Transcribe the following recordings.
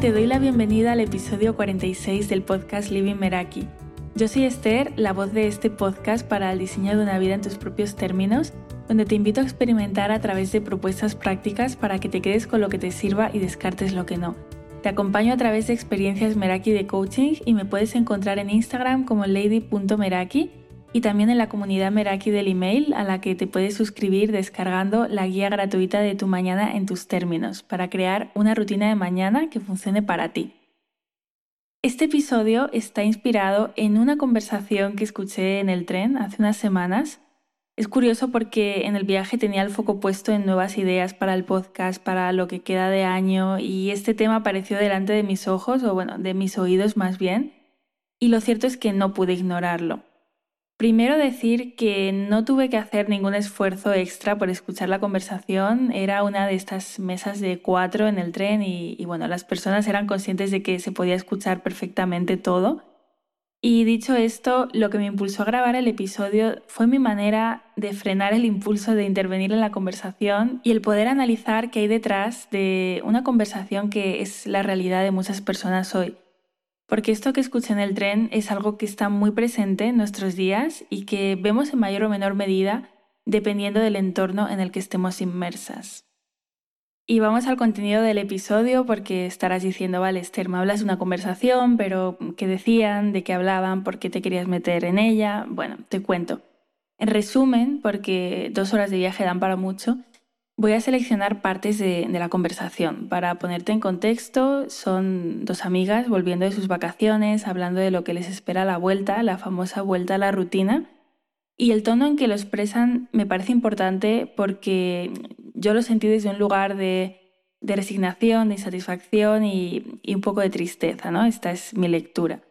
te doy la bienvenida al episodio 46 del podcast Living Meraki. Yo soy Esther, la voz de este podcast para el diseño de una vida en tus propios términos, donde te invito a experimentar a través de propuestas prácticas para que te quedes con lo que te sirva y descartes lo que no. Te acompaño a través de experiencias Meraki de coaching y me puedes encontrar en Instagram como lady.meraki y también en la comunidad Meraki del email a la que te puedes suscribir descargando la guía gratuita de tu mañana en tus términos para crear una rutina de mañana que funcione para ti. Este episodio está inspirado en una conversación que escuché en el tren hace unas semanas. Es curioso porque en el viaje tenía el foco puesto en nuevas ideas para el podcast, para lo que queda de año, y este tema apareció delante de mis ojos, o bueno, de mis oídos más bien, y lo cierto es que no pude ignorarlo. Primero decir que no tuve que hacer ningún esfuerzo extra por escuchar la conversación. Era una de estas mesas de cuatro en el tren y, bueno, las personas eran conscientes de que se podía escuchar perfectamente todo. Y dicho esto, lo que me impulsó a grabar el episodio fue mi manera de frenar el impulso de intervenir en la conversación y el poder analizar qué hay detrás de una conversación que es la realidad de muchas personas hoy porque esto que escuché en el tren es algo que está muy presente en nuestros días y que vemos en mayor o menor medida dependiendo del entorno en el que estemos inmersas. Y vamos al contenido del episodio porque estarás diciendo, vale, Esther, me hablas de una conversación, pero ¿qué decían? ¿De qué hablaban? ¿Por qué te querías meter en ella? Bueno, te cuento. En resumen, porque dos horas de viaje dan para mucho, Voy a seleccionar partes de, la conversación para ponerte en contexto. Son dos amigas volviendo de sus vacaciones, hablando de lo que les espera la vuelta, la famosa vuelta a la rutina. Y el tono en que lo expresan me parece importante porque yo lo sentí desde un lugar de, resignación, de insatisfacción y, y, un poco de tristeza, ¿no? Esta es mi lectura.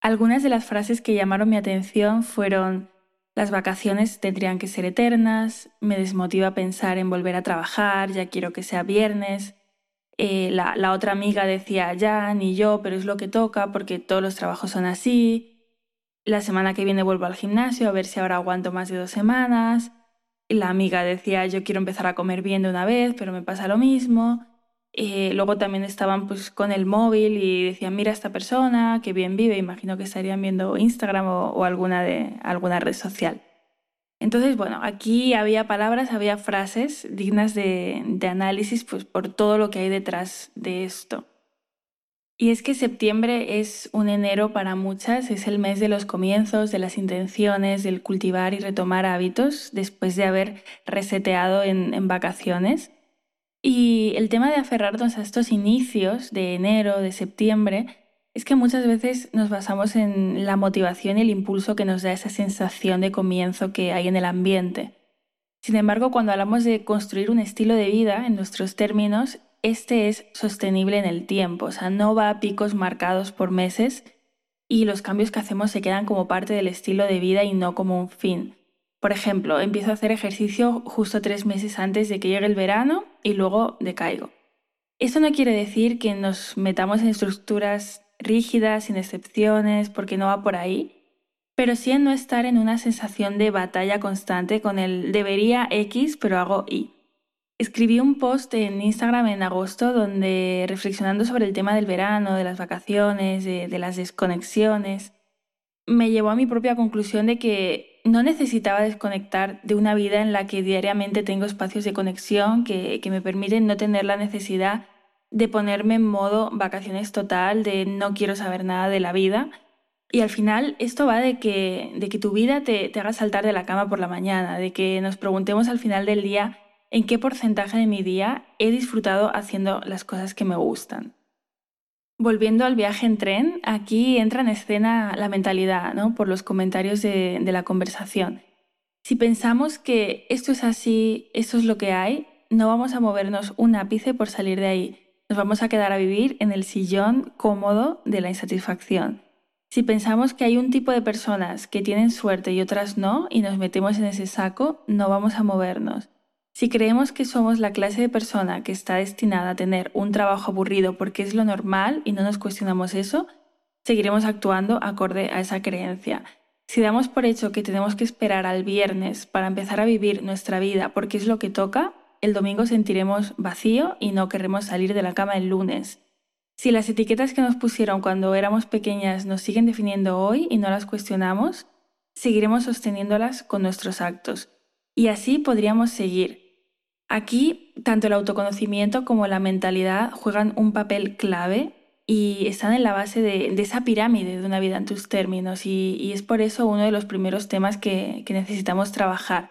Algunas de las frases que llamaron mi atención fueron las vacaciones tendrían que ser eternas, me desmotiva pensar en volver a trabajar, ya quiero que sea viernes. Eh, la, la otra amiga decía, ya, ni yo, pero es lo que toca porque todos los trabajos son así. La semana que viene vuelvo al gimnasio a ver si ahora aguanto más de dos semanas. La amiga decía, yo quiero empezar a comer bien de una vez, pero me pasa lo mismo. Eh, luego también estaban pues, con el móvil y decían, mira esta persona, que bien vive, imagino que estarían viendo Instagram o, alguna, de, alguna red social. Entonces, bueno, aquí había palabras, había frases dignas de, de análisis pues, por todo lo que hay detrás de esto. Y es que septiembre es un enero para muchas, es el mes de los comienzos, de las intenciones, del cultivar y retomar hábitos después de haber reseteado en vacaciones. Y el tema de aferrarnos a estos inicios de enero, de septiembre, es que muchas veces nos basamos en la motivación y el impulso que nos da esa sensación de comienzo que hay en el ambiente. Sin embargo, cuando hablamos de construir un estilo de vida, en nuestros términos, este es sostenible en el tiempo, o sea, no va a picos marcados por meses y los cambios que hacemos se quedan como parte del estilo de vida y no como un fin. Por ejemplo, empiezo a hacer ejercicio justo tres meses antes de que llegue el verano y luego decaigo. Esto no quiere decir que nos metamos en estructuras rígidas, sin excepciones, porque no va por ahí, pero sí en no estar en una sensación de batalla constante con el debería X, pero hago Y. Escribí un post en Instagram en agosto donde reflexionando sobre el tema del verano, de las vacaciones, de, de las desconexiones, me llevó a mi propia conclusión de que no necesitaba desconectar de una vida en la que diariamente tengo espacios de conexión que, me permiten no tener la necesidad de ponerme en modo vacaciones total, de no quiero saber nada de la vida. Y al final esto va de que, de que tu vida te, te haga saltar de la cama por la mañana, de que nos preguntemos al final del día en qué porcentaje de mi día he disfrutado haciendo las cosas que me gustan. Volviendo al viaje en tren, aquí entra en escena la mentalidad, ¿no? Por los comentarios de, de la conversación. Si pensamos que esto es así, esto es lo que hay, no vamos a movernos un ápice por salir de ahí. Nos vamos a quedar a vivir en el sillón cómodo de la insatisfacción. Si pensamos que hay un tipo de personas que tienen suerte y otras no, y nos metemos en ese saco, no vamos a movernos. Si creemos que somos la clase de persona que está destinada a tener un trabajo aburrido porque es lo normal y no nos cuestionamos eso, seguiremos actuando acorde a esa creencia. Si damos por hecho que tenemos que esperar al viernes para empezar a vivir nuestra vida porque es lo que toca, el domingo sentiremos vacío y no querremos salir de la cama el lunes. Si las etiquetas que nos pusieron cuando éramos pequeñas nos siguen definiendo hoy y no las cuestionamos, seguiremos sosteniéndolas con nuestros actos. Y así podríamos seguir. Aquí, tanto el autoconocimiento como la mentalidad juegan un papel clave y están en la base de, esa pirámide de una vida en tus términos y, es por eso uno de los primeros temas que, que necesitamos trabajar.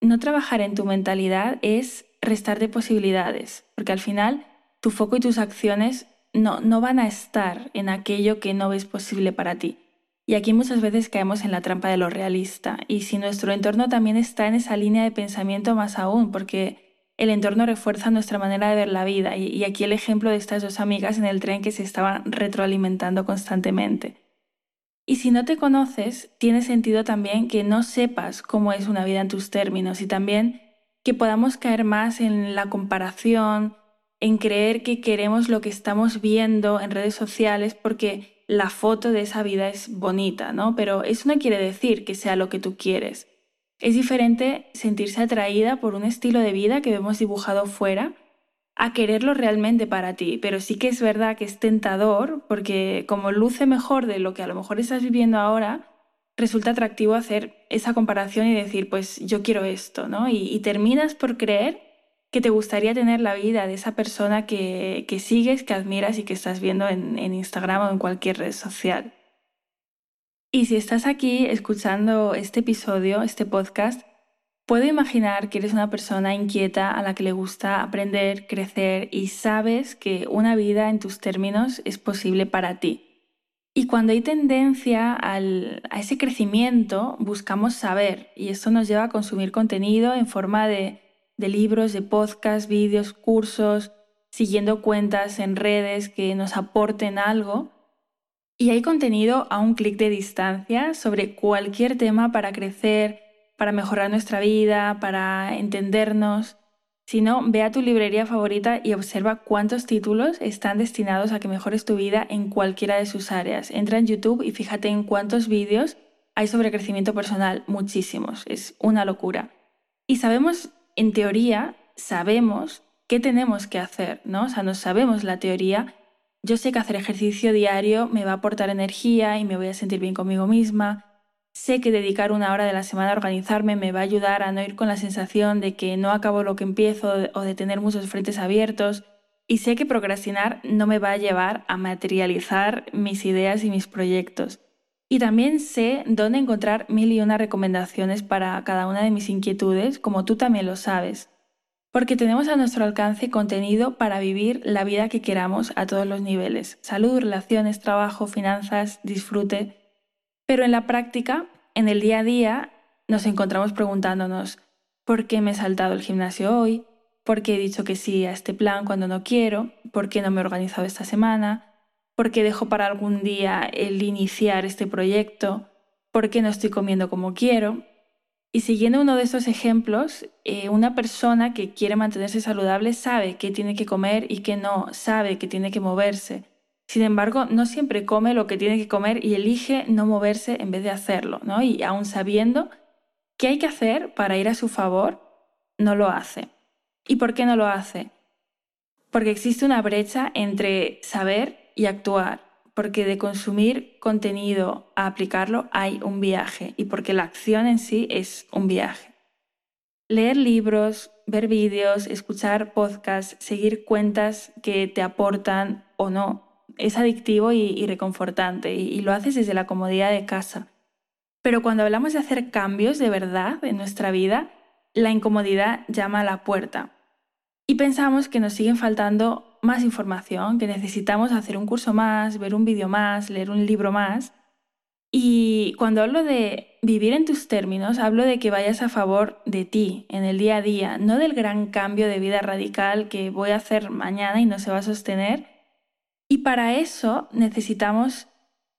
No trabajar en tu mentalidad es restar de posibilidades, porque al final tu foco y tus acciones no, no van a estar en aquello que no ves posible para ti. Y aquí muchas veces caemos en la trampa de lo realista. Y si nuestro entorno también está en esa línea de pensamiento más aún, porque el entorno refuerza nuestra manera de ver la vida. Y, aquí el ejemplo de estas dos amigas en el tren que se estaban retroalimentando constantemente. Y si no te conoces, tiene sentido también que no sepas cómo es una vida en tus términos y también que podamos caer más en la comparación, en creer que queremos lo que estamos viendo en redes sociales porque la foto de esa vida es bonita, ¿no? Pero eso no quiere decir que sea lo que tú quieres. Es diferente sentirse atraída por un estilo de vida que vemos dibujado fuera a quererlo realmente para ti, pero sí que es verdad que es tentador porque como luce mejor de lo que a lo mejor estás viviendo ahora, resulta atractivo hacer esa comparación y decir, pues yo quiero esto, ¿no? Y, y terminas por creer que te gustaría tener la vida de esa persona que, que sigues, que admiras y que estás viendo en, Instagram o en cualquier red social. Y si estás aquí escuchando este episodio, este podcast, puedo imaginar que eres una persona inquieta a la que le gusta aprender, crecer y sabes que una vida en tus términos es posible para ti. Y cuando hay tendencia al, a ese crecimiento, buscamos saber y esto nos lleva a consumir contenido en forma de de libros, de podcasts, vídeos, cursos, siguiendo cuentas en redes que nos aporten algo. Y hay contenido a un clic de distancia sobre cualquier tema para crecer, para mejorar nuestra vida, para entendernos. Si no, ve a tu librería favorita y observa cuántos títulos están destinados a que mejores tu vida en cualquiera de sus áreas. Entra en YouTube y fíjate en cuántos vídeos hay sobre crecimiento personal. Muchísimos. Es una locura. Y sabemos en teoría sabemos qué tenemos que hacer, ¿no? O sea, no sabemos la teoría. Yo sé que hacer ejercicio diario me va a aportar energía y me voy a sentir bien conmigo misma. Sé que dedicar una hora de la semana a organizarme me va a ayudar a no ir con la sensación de que no acabo lo que empiezo o de tener muchos frentes abiertos. Y sé que procrastinar no me va a llevar a materializar mis ideas y mis proyectos. Y también sé dónde encontrar mil y una recomendaciones para cada una de mis inquietudes, como tú también lo sabes. Porque tenemos a nuestro alcance contenido para vivir la vida que queramos a todos los niveles. Salud, relaciones, trabajo, finanzas, disfrute. Pero en la práctica, en el día a día, nos encontramos preguntándonos, ¿por qué me he saltado el gimnasio hoy? ¿Por qué he dicho que sí a este plan cuando no quiero? ¿Por qué no me he organizado esta semana? ¿Por qué dejo para algún día el iniciar este proyecto? ¿Por qué no estoy comiendo como quiero? Y siguiendo uno de estos ejemplos, eh, una persona que quiere mantenerse saludable sabe qué tiene que comer y qué no, sabe que tiene que moverse. Sin embargo, no siempre come lo que tiene que comer y elige no moverse en vez de hacerlo, ¿no? Y aún sabiendo qué hay que hacer para ir a su favor, no lo hace. ¿Y por qué no lo hace? Porque existe una brecha entre saber y actuar, porque de consumir contenido a aplicarlo hay un viaje y porque la acción en sí es un viaje. Leer libros, ver vídeos, escuchar podcasts, seguir cuentas que te aportan o no, es adictivo y, reconfortante y lo haces desde la comodidad de casa. Pero cuando hablamos de hacer cambios de verdad en nuestra vida, la incomodidad llama a la puerta. Y pensamos que nos siguen faltando más información, que necesitamos hacer un curso más, ver un vídeo más, leer un libro más. Y cuando hablo de vivir en tus términos, hablo de que vayas a favor de ti en el día a día, no del gran cambio de vida radical que voy a hacer mañana y no se va a sostener. Y para eso necesitamos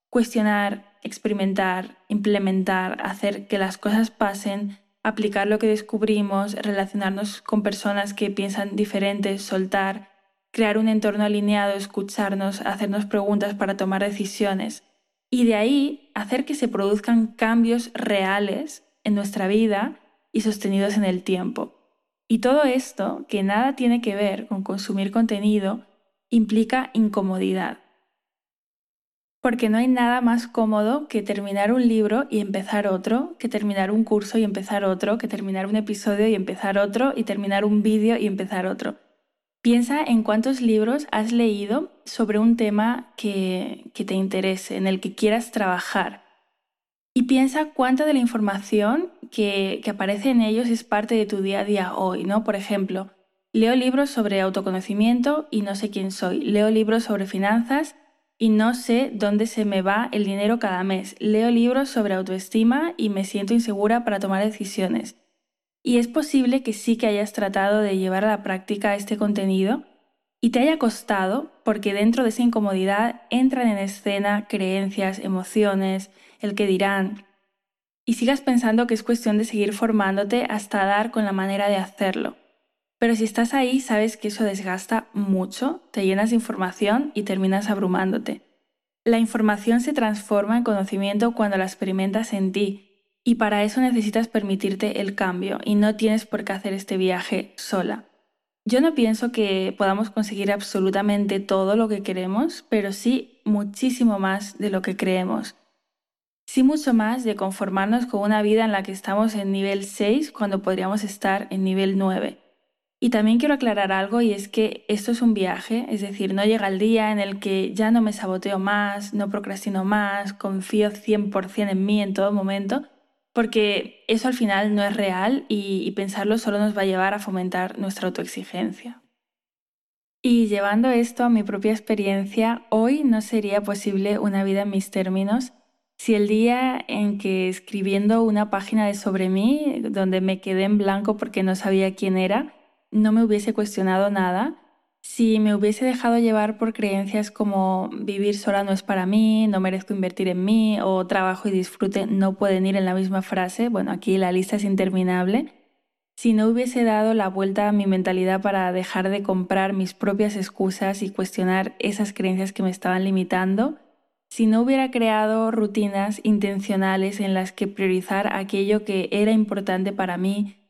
cuestionar, experimentar, implementar, hacer que las cosas pasen, aplicar lo que descubrimos, relacionarnos con personas que piensan diferentes, soltar, crear un entorno alineado, escucharnos, hacernos preguntas para tomar decisiones y de ahí hacer que se produzcan cambios reales en nuestra vida y sostenidos en el tiempo. Y todo esto, que nada tiene que ver con consumir contenido, implica incomodidad. Porque no hay nada más cómodo que terminar un libro y empezar otro, que terminar un curso y empezar otro, que terminar un episodio y empezar otro, y terminar un vídeo y empezar otro. Piensa en cuántos libros has leído sobre un tema que, te interese, en el que quieras trabajar. Y piensa cuánta de la información que, que aparece en ellos es parte de tu día a día hoy, ¿no? Por ejemplo, leo libros sobre autoconocimiento y no sé quién soy. Leo libros sobre finanzas y no sé dónde se me va el dinero cada mes. Leo libros sobre autoestima y me siento insegura para tomar decisiones. Y es posible que sí que hayas tratado de llevar a la práctica este contenido y te haya costado porque dentro de esa incomodidad entran en escena creencias, emociones, el que dirán, y sigas pensando que es cuestión de seguir formándote hasta dar con la manera de hacerlo. Pero si estás ahí, sabes que eso desgasta mucho, te llenas de información y terminas abrumándote. La información se transforma en conocimiento cuando la experimentas en ti, y para eso necesitas permitirte el cambio y no tienes por qué hacer este viaje sola. Yo no pienso que podamos conseguir absolutamente todo lo que queremos, pero sí muchísimo más de lo que creemos. Sí mucho más de conformarnos con una vida en la que estamos en nivel 6 cuando podríamos estar en nivel 9. Y también quiero aclarar algo y es que esto es un viaje, es decir, no llega el día en el que ya no me saboteo más, no procrastino más, confío 100% en mí en todo momento, porque eso al final no es real y, pensarlo solo nos va a llevar a fomentar nuestra autoexigencia. Y llevando esto a mi propia experiencia, hoy no sería posible una vida en mis términos si el día en que escribiendo una página de sobre mí, donde me quedé en blanco porque no sabía quién era, no me hubiese cuestionado nada, si me hubiese dejado llevar por creencias como vivir sola no es para mí, no merezco invertir en mí o trabajo y disfrute no pueden ir en la misma frase, bueno, aquí la lista es interminable, si no hubiese dado la vuelta a mi mentalidad para dejar de comprar mis propias excusas y cuestionar esas creencias que me estaban limitando, si no hubiera creado rutinas intencionales en las que priorizar aquello que era importante para mí,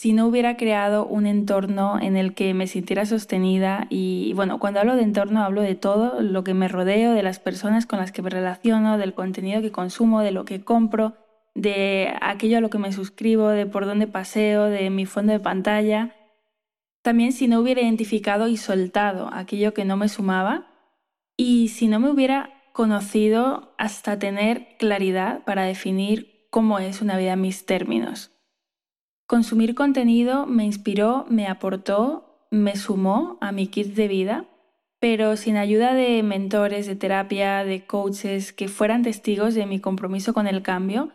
si no hubiera creado un entorno en el que me sintiera sostenida y bueno, cuando hablo de entorno hablo de todo lo que me rodeo, de las personas con las que me relaciono, del contenido que consumo, de lo que compro, de aquello a lo que me suscribo, de por dónde paseo, de mi fondo de pantalla. También si no hubiera identificado y soltado aquello que no me sumaba y si no me hubiera conocido hasta tener claridad para definir cómo es una vida en mis términos. Consumir contenido me inspiró, me aportó, me sumó a mi kit de vida, pero sin ayuda de mentores, de terapia, de coaches que fueran testigos de mi compromiso con el cambio,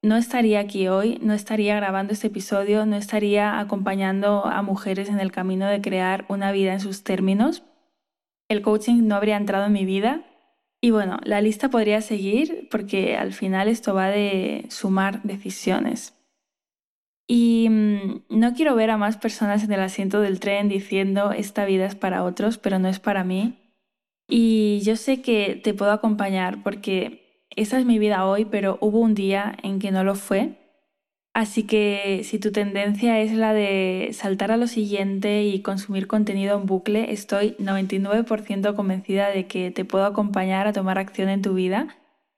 no estaría aquí hoy, no estaría grabando este episodio, no estaría acompañando a mujeres en el camino de crear una vida en sus términos. El coaching no habría entrado en mi vida. Y bueno, la lista podría seguir porque al final esto va de sumar decisiones. Y mm, no quiero ver a más personas en el asiento del tren diciendo esta vida es para otros, pero no es para mí. Y yo sé que te puedo acompañar porque esa es mi vida hoy, pero hubo un día en que no lo fue. Así que si tu tendencia es la de saltar a lo siguiente y consumir contenido en bucle, estoy 99% convencida de que te puedo acompañar a tomar acción en tu vida,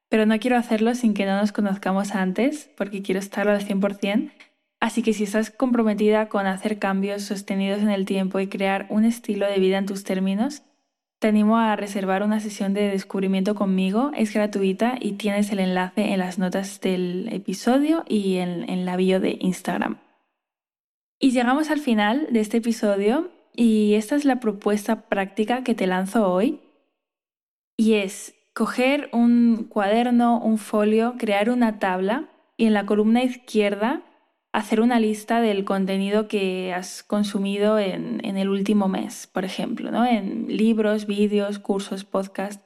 pero no quiero hacerlo sin que no nos conozcamos antes, porque quiero estarlo al 100%. Así que si estás comprometida con hacer cambios sostenidos en el tiempo y crear un estilo de vida en tus términos, te animo a reservar una sesión de descubrimiento conmigo. Es gratuita y tienes el enlace en las notas del episodio y en, la bio de Instagram. Y llegamos al final de este episodio y esta es la propuesta práctica que te lanzo hoy. Y es coger un cuaderno, un folio, crear una tabla y en la columna izquierda hacer una lista del contenido que has consumido en, el último mes, por ejemplo, ¿no? en libros, vídeos, cursos, podcasts.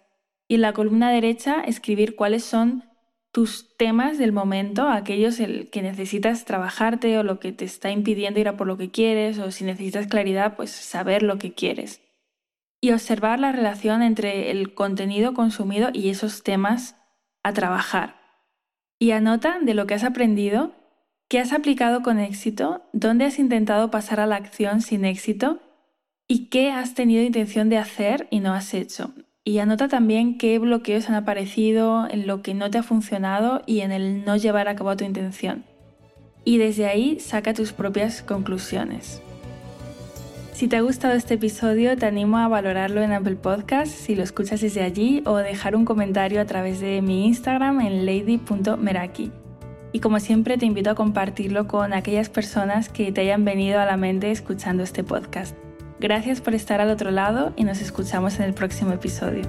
Y en la columna derecha escribir cuáles son tus temas del momento, aquellos que necesitas trabajarte o lo que te está impidiendo ir a por lo que quieres o si necesitas claridad, pues saber lo que quieres. Y observar la relación entre el contenido consumido y esos temas a trabajar. Y anota de lo que has aprendido ¿Qué has aplicado con éxito? ¿Dónde has intentado pasar a la acción sin éxito? y qué has tenido intención de hacer y no has hecho. Y anota también qué bloqueos han aparecido en lo que no te ha funcionado y en el no llevar a cabo tu intención. Y desde ahí saca tus propias conclusiones. Si te ha gustado este episodio, te animo a valorarlo en Apple Podcasts si lo escuchas desde allí o dejar un comentario a través de mi Instagram en lady.meraki. Y como siempre, te invito a compartirlo con aquellas personas que te hayan venido a la mente escuchando este podcast. Gracias por estar al otro lado y nos escuchamos en el próximo episodio.